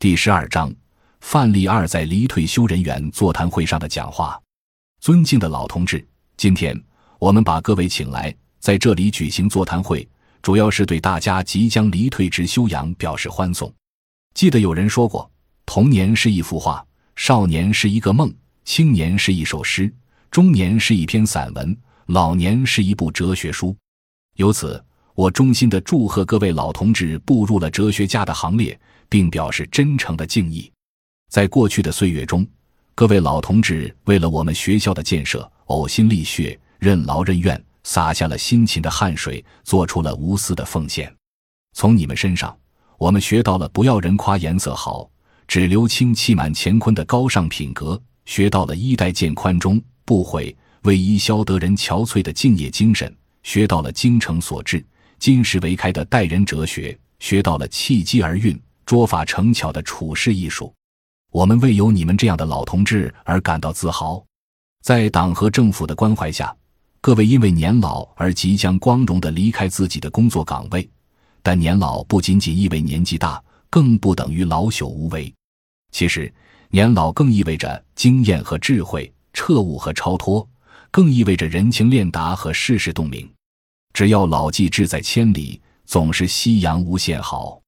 第十二章，范例二在离退休人员座谈会上的讲话。尊敬的老同志，今天我们把各位请来，在这里举行座谈会，主要是对大家即将离退职休养表示欢送。记得有人说过，童年是一幅画，少年是一个梦，青年是一首诗，中年是一篇散文，老年是一部哲学书。由此，我衷心的祝贺各位老同志步入了哲学家的行列，并表示真诚的敬意。在过去的岁月中，各位老同志为了我们学校的建设，呕心沥血，任劳任怨，洒下了辛勤的汗水，做出了无私的奉献。从你们身上，我们学到了不要人夸颜色好，只留清气满乾坤的高尚品格；学到了衣带渐宽中不悔，为伊消得人憔悴的敬业精神；学到了精诚所至。金石为开的待人哲学，学到了契机而运、拙法成巧的处世艺术。我们为有你们这样的老同志而感到自豪。在党和政府的关怀下，各位因为年老而即将光荣地离开自己的工作岗位。但年老不仅仅意味年纪大，更不等于老朽无为。其实，年老更意味着经验和智慧、彻悟和超脱，更意味着人情练达和世事洞明。只要老骥志在千里，总是夕阳无限好。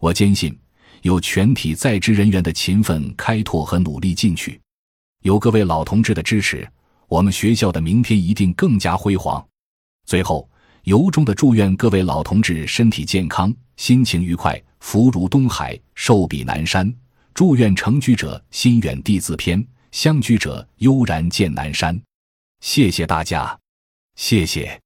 我坚信，有全体在职人员的勤奋开拓和努力进取，有各位老同志的支持，我们学校的明天一定更加辉煌。最后，由衷的祝愿各位老同志身体健康，心情愉快，福如东海，寿比南山。祝愿成居者心远地自偏，相居者悠然见南山。谢谢大家，谢谢。